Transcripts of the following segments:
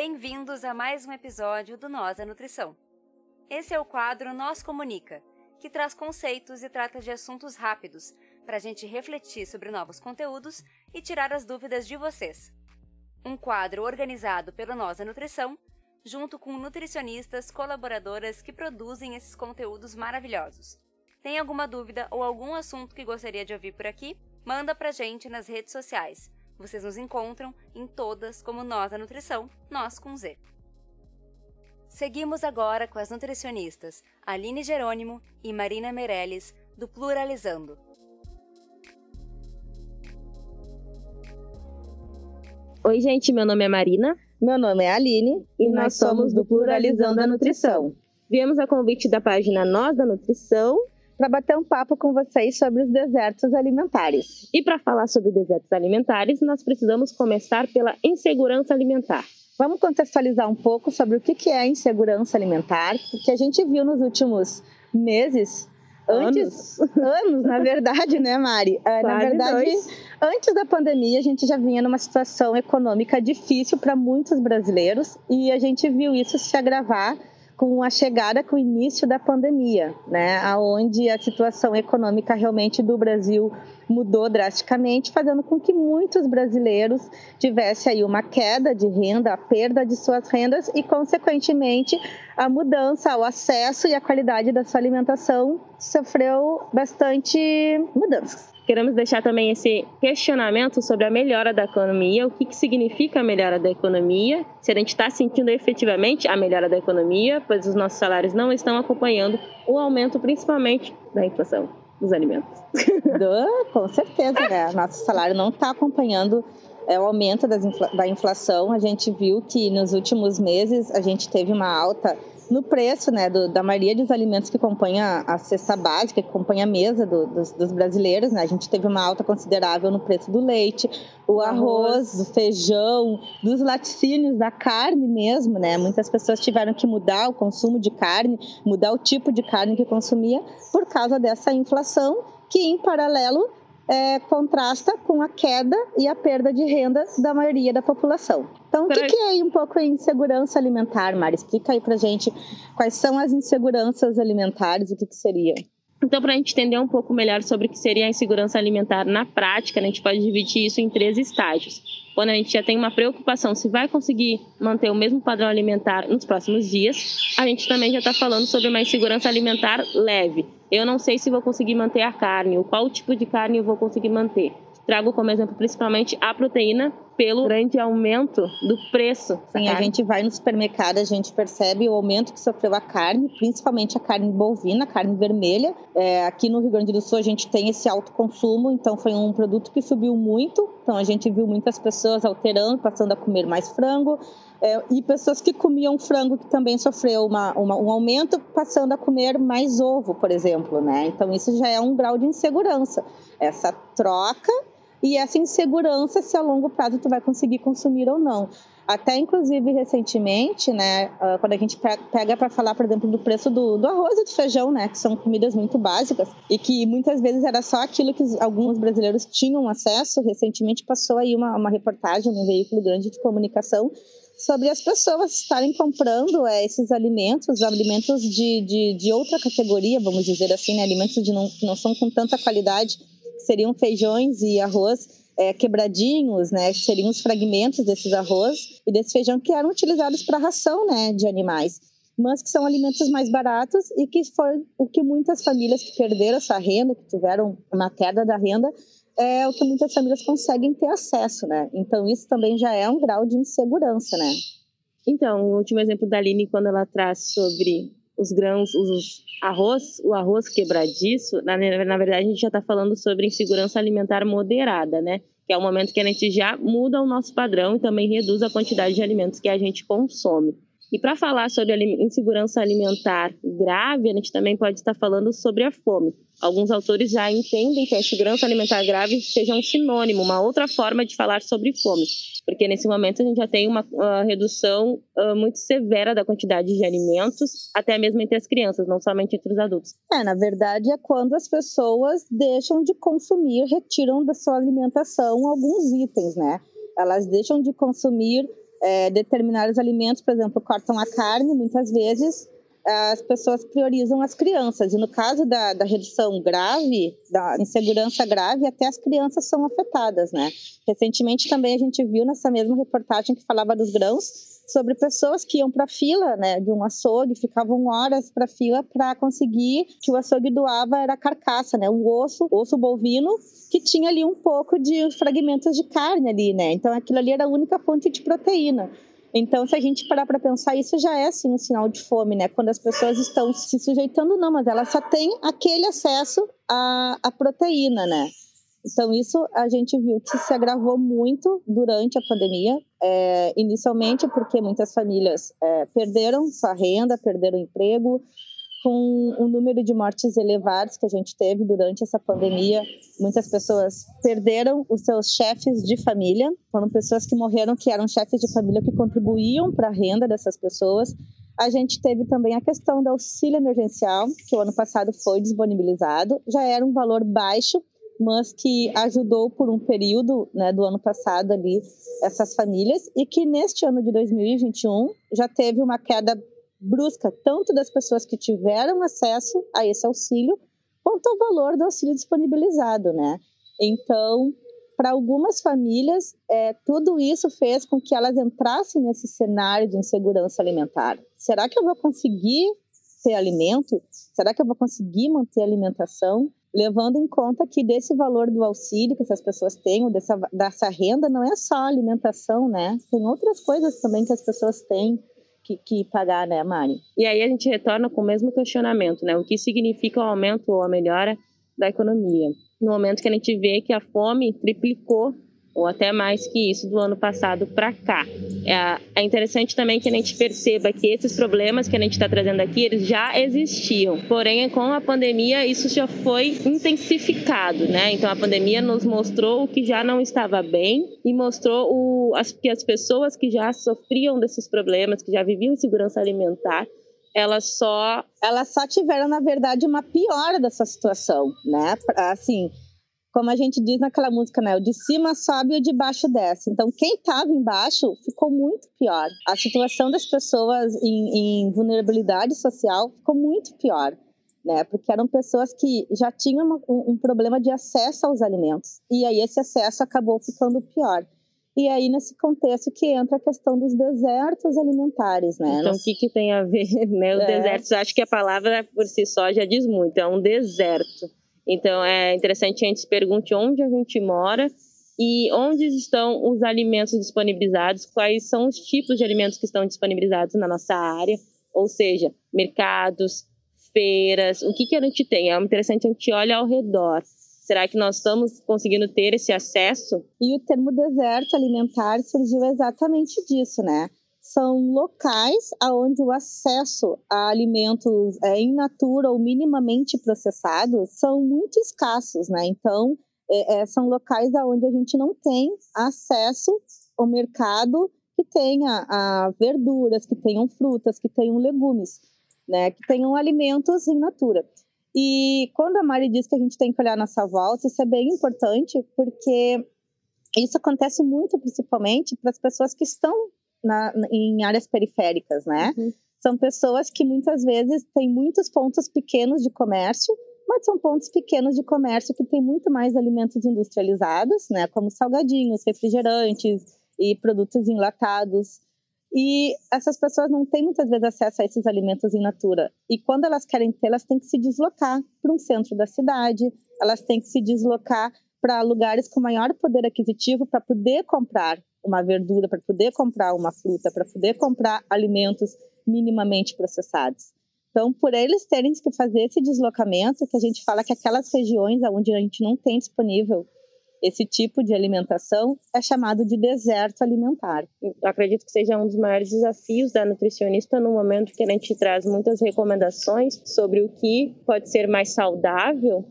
Bem-vindos a mais um episódio do Nós da Nutrição. Esse é o quadro Nós Comunica, que traz conceitos e trata de assuntos rápidos para a gente refletir sobre novos conteúdos e tirar as dúvidas de vocês. Um quadro organizado pelo Nós da Nutrição, junto com nutricionistas colaboradoras que produzem esses conteúdos maravilhosos. Tem alguma dúvida ou algum assunto que gostaria de ouvir por aqui? Manda pra gente nas redes sociais. Vocês nos encontram em todas como Nós da Nutrição, Nós com Z. Seguimos agora com as nutricionistas Aline Jerônimo e Marina Meirelles, do Pluralizando. Oi, gente, meu nome é Marina. Meu nome é Aline e, e nós somos do Pluralizando a Nutrição. Viemos a convite da página Nós da Nutrição para bater um papo com vocês sobre os desertos alimentares. E para falar sobre desertos alimentares, nós precisamos começar pela insegurança alimentar. Vamos contextualizar um pouco sobre o que é a insegurança alimentar, porque a gente viu nos últimos meses Antes, anos. anos, na verdade, né, Mari? Quase na verdade, dois. antes da pandemia, a gente já vinha numa situação econômica difícil para muitos brasileiros e a gente viu isso se agravar com a chegada, com o início da pandemia, né, aonde a situação econômica realmente do Brasil mudou drasticamente, fazendo com que muitos brasileiros tivessem aí uma queda de renda, a perda de suas rendas e, consequentemente, a mudança, o acesso e a qualidade da sua alimentação sofreu bastante mudanças. Queremos deixar também esse questionamento sobre a melhora da economia, o que, que significa a melhora da economia, se a gente está sentindo efetivamente a melhora da economia, pois os nossos salários não estão acompanhando o aumento, principalmente da inflação dos alimentos. Do, com certeza, né? Nosso salário não está acompanhando é, o aumento das, da inflação. A gente viu que nos últimos meses a gente teve uma alta no preço né, do, da maioria dos alimentos que compõem a, a cesta básica, que compõem a mesa do, dos, dos, brasileiros. Né? A gente teve uma alta considerável no preço do leite, o arroz, do feijão, dos laticínios, da carne mesmo. Né? Muitas pessoas tiveram que mudar o consumo de carne, mudar o tipo de carne que consumia por causa dessa inflação, que em paralelo é, contrasta com a queda e a perda de renda da maioria da população. Então, o que, que, é aí um pouco a insegurança alimentar, Mari? Explica aí pra gente quais são as inseguranças alimentares e o que, que seria. Então, para a gente entender um pouco melhor sobre o que seria a insegurança alimentar na prática, né, a gente pode dividir isso em três estágios. Quando a gente já tem uma preocupação se vai conseguir manter o mesmo padrão alimentar nos próximos dias, a gente também já está falando sobre uma insegurança alimentar leve. Eu não sei se vou conseguir manter a carne, ou qual tipo de carne eu vou conseguir manter. Trago como exemplo principalmente a proteína, pelo grande aumento do preço. Sim, a gente vai no supermercado, a gente percebe o aumento que sofreu a carne, principalmente a carne bovina, a carne vermelha. É, aqui no Rio Grande do Sul a gente tem esse alto consumo, então foi um produto que subiu muito. Então a gente viu muitas pessoas alterando, passando a comer mais frango. É, e pessoas que comiam frango que também sofreu uma, uma, um aumento, passando a comer mais ovo, por exemplo, né? Então isso já é um grau de insegurança. Essa troca e essa insegurança se a longo prazo tu vai conseguir consumir ou não. Até, inclusive, recentemente, né, ah, quando a gente pega para falar, por exemplo, do preço do, do, arroz e do feijão, né, que são comidas muito básicas e que muitas vezes era só aquilo que alguns brasileiros tinham acesso, recentemente passou aí uma, uma reportagem num veículo grande de comunicação sobre as pessoas estarem comprando é, esses alimentos, alimentos de, de, de, outra categoria, vamos dizer assim, né, alimentos de não, que não são com tanta qualidade seriam feijões e arroz é, quebradinhos, né, que seriam os fragmentos desses arroz e desse feijão que eram utilizados para ração, né, de animais, mas que são alimentos mais baratos e que foi o que muitas famílias que perderam essa renda, que tiveram uma queda da renda, é o que muitas famílias conseguem ter acesso, né? Então isso também já é um grau de insegurança, né? Então, o último exemplo da Aline, quando ela traz sobre os grãos, os arroz, o arroz quebradiço, na, na verdade a gente já está falando sobre insegurança alimentar moderada, né? Que é o momento que a gente já muda o nosso padrão e também reduz a quantidade de alimentos que a gente consome. E para falar sobre insegurança alimentar grave, a gente também pode estar falando sobre a fome. Alguns autores já entendem que a insegurança alimentar grave seja um sinônimo, uma outra forma de falar sobre fome, porque nesse momento a gente já tem uma, uma redução uh, muito severa da quantidade de alimentos, até mesmo entre as crianças, não somente entre os adultos. É, na verdade, é quando as pessoas deixam de consumir, retiram da sua alimentação alguns itens, né? Elas deixam de consumir é, determinados alimentos, por exemplo, cortam a carne, muitas vezes as pessoas priorizam as crianças. E no caso da, da redução grave, da insegurança grave, até as crianças são afetadas, né? Recentemente também a gente viu nessa mesma reportagem que falava dos grãos, sobre pessoas que iam para a fila né, de um açougue, ficavam horas para fila para conseguir que o açougue doava era a carcaça, né, um osso, osso bovino, que tinha ali um pouco de fragmentos de carne ali, né? Então aquilo ali era a única fonte de proteína. Então, se a gente parar para pensar, isso já é assim um sinal de fome, né? Quando as pessoas estão se sujeitando, não, mas elas só têm aquele acesso à, à proteína, né? Então, isso a gente viu que se agravou muito durante a pandemia, é, inicialmente porque muitas famílias é, perderam sua renda, perderam emprego, com um número de mortes elevados que a gente teve durante essa pandemia. Muitas pessoas perderam os seus chefes de família, foram pessoas que morreram que eram chefes de família que contribuíam para a renda dessas pessoas. A gente teve também a questão do auxílio emergencial, que o ano passado foi disponibilizado, já era um valor baixo, mas que ajudou por um período né, do ano passado ali essas famílias e que neste ano de 2021 já teve uma queda brusca tanto das pessoas que tiveram acesso a esse auxílio quanto ao valor do auxílio disponibilizado, né? Então, para algumas famílias, é, tudo isso fez com que elas entrassem nesse cenário de insegurança alimentar. Será que eu vou conseguir ter alimento? Será que eu vou conseguir manter alimentação? Levando em conta que desse valor do auxílio que essas pessoas têm, dessa, dessa renda, não é só alimentação, né? Tem outras coisas também que as pessoas têm que, que pagar, né, Mari? E aí a gente retorna com o mesmo questionamento, né? O que significa o aumento ou a melhora da economia? No momento que a gente vê que a fome triplicou ou até mais que isso do ano passado para cá. É, é, interessante também que a gente perceba que esses problemas que a gente está trazendo aqui, eles já existiam, porém com a pandemia isso já foi intensificado, né? Então a pandemia nos mostrou o que já não estava bem e mostrou o, as, que as pessoas que já sofriam desses problemas, que já viviam insegurança alimentar, elas só elas só tiveram na verdade uma piora dessa situação, né? Assim, como a gente diz naquela música, né? O de cima sobe e o de baixo desce. Então, quem estava embaixo ficou muito pior. A situação das pessoas em, em vulnerabilidade social ficou muito pior. Né, porque eram pessoas que já tinham um, um, problema de acesso aos alimentos. E aí esse acesso acabou ficando pior. E aí, nesse contexto, que entra a questão dos desertos alimentares, né? Então, o que, que tem a ver, né? O é. deserto, acho que a palavra por si só já diz muito, é um deserto. Então é interessante a gente se pergunte onde a gente mora e onde estão os alimentos disponibilizados, quais são os tipos de alimentos que estão disponibilizados na nossa área, ou seja, mercados, feiras, o que, que a gente tem. É interessante a gente olhar ao redor. Será que nós estamos conseguindo ter esse acesso? E o termo deserto alimentar surgiu exatamente disso, né? São locais onde o acesso a alimentos é, in natura ou minimamente processados são muito escassos, né? Então, é, é, são locais onde a gente não tem acesso ao mercado que tenha a, verduras, que tenham frutas, que tenham legumes, né? Que tenham alimentos in natura. E quando a Mari diz que a gente tem que olhar nossa volta, isso é bem importante, porque isso acontece muito, principalmente, para as pessoas que estão na, em áreas periféricas, né? Uhum. São pessoas que muitas vezes têm muitos pontos pequenos de comércio, mas são pontos pequenos de comércio que têm muito mais alimentos industrializados, né? Como salgadinhos, refrigerantes e produtos enlatados. E essas pessoas não têm muitas vezes acesso a esses alimentos in natura. E quando elas querem ter, elas têm que se deslocar para um centro da cidade, elas têm que se deslocar para lugares com maior poder aquisitivo para poder comprar uma verdura, para poder comprar uma fruta, para poder comprar alimentos minimamente processados. Então, por eles terem que fazer esse deslocamento, que a gente fala que aquelas regiões onde a gente não tem disponível esse tipo de alimentação é chamado de deserto alimentar. Eu acredito que seja um dos maiores desafios da nutricionista no momento que a gente traz muitas recomendações sobre o que pode ser mais saudável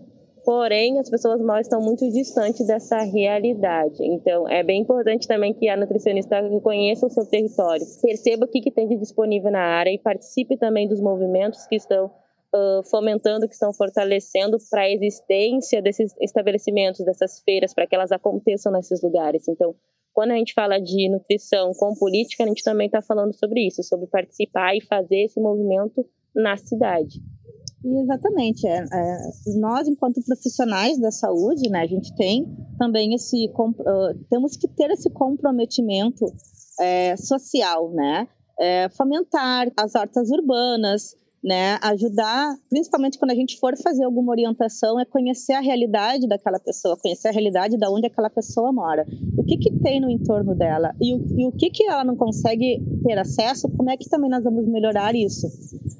Porém, as pessoas mal estão muito distantes dessa realidade. Então, é bem importante também que a nutricionista conheça o seu território, perceba o que, que tem de disponível na área e participe também dos movimentos que estão uh, fomentando, que estão fortalecendo para a existência desses estabelecimentos, dessas feiras, para que elas aconteçam nesses lugares. Então, quando a gente fala de nutrição com política, a gente também está falando sobre isso, sobre participar e fazer esse movimento na cidade. Exatamente. É, é, nós, enquanto profissionais da saúde, né, a gente tem também esse uh, temos que ter esse comprometimento é, social, né? É, fomentar as hortas urbanas, né? Ajudar, principalmente quando a gente for fazer alguma orientação, é conhecer a realidade daquela pessoa, conhecer a realidade de onde aquela pessoa mora. O que que tem no entorno dela e o, e o que que ela não consegue ter acesso, como é que também nós vamos melhorar isso?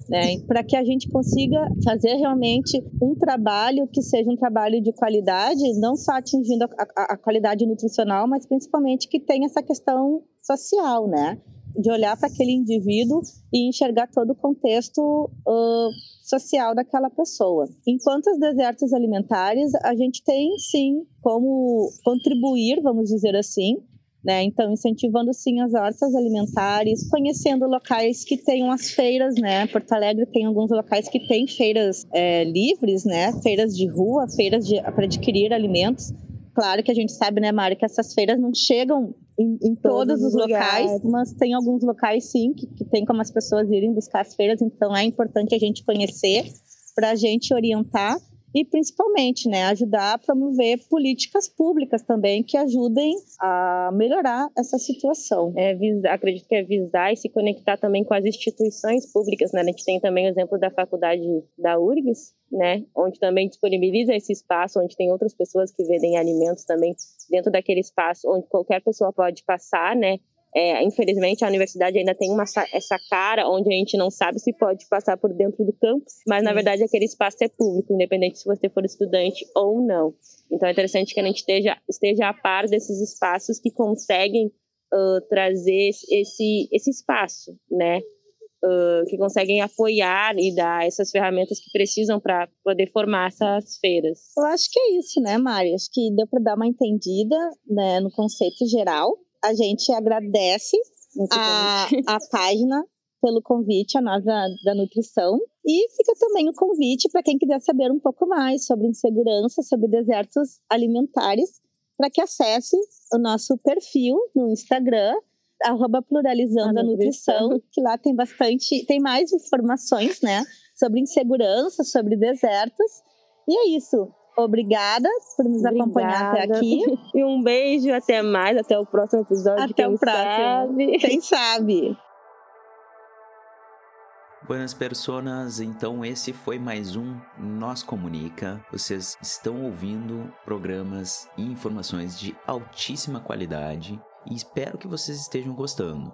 Né, para que a gente consiga fazer realmente um trabalho que seja um trabalho de qualidade, não só atingindo a, a, a qualidade nutricional, mas principalmente que tenha essa questão social, né? de olhar para aquele indivíduo e enxergar todo o contexto uh, social daquela pessoa. Enquanto os desertos alimentares, a gente tem sim como contribuir, vamos dizer assim, né? Então, incentivando sim as hortas alimentares, conhecendo locais que tenham as feiras, né? Porto Alegre tem alguns locais que têm feiras é, livres, né? Feiras de rua, feiras para adquirir alimentos. Claro que a gente sabe, né, Mari, que essas feiras não chegam em, em todos, todos, os locais, lugares. mas tem alguns locais sim que, que tem como as pessoas irem buscar as feiras, então é importante a gente conhecer para a gente orientar e principalmente né, ajudar a promover políticas públicas também que ajudem a melhorar essa situação. É, acredito que é visar e se conectar também com as instituições públicas. Né? A gente tem também o exemplo da faculdade da URGS, né, onde também disponibiliza esse espaço, onde tem outras pessoas que vendem alimentos também dentro daquele espaço, onde qualquer pessoa pode passar, né, é, infelizmente, a universidade ainda tem uma, essa cara onde a gente não sabe se pode passar por dentro do campus, mas na verdade aquele espaço é público, independente se você for estudante ou não. Então é interessante que a gente esteja, esteja a par desses espaços que conseguem uh, trazer esse, esse espaço, né? Uh, que conseguem apoiar e dar essas ferramentas que precisam para poder formar essas feiras. Eu acho que é isso, né, Mari? Acho que deu para dar uma entendida né, no conceito geral a gente agradece a, a página pelo convite, a nós da, da nutrição. E fica também o convite para quem quiser saber um pouco mais sobre insegurança, sobre desertos alimentares, para que acesse o nosso perfil no Instagram, arroba pluralizando a nutrição. a nutrição, que lá tem bastante, tem mais informações, né, sobre insegurança, sobre desertos. E é isso. Obrigada por nos Obrigada. acompanhar até aqui. E um beijo, até mais, até o próximo episódio. Até o próximo. Sabe. Quem sabe? Buenas personas, então esse foi mais um Nós Comunica. Vocês estão ouvindo programas e informações de altíssima qualidade e espero que vocês estejam gostando.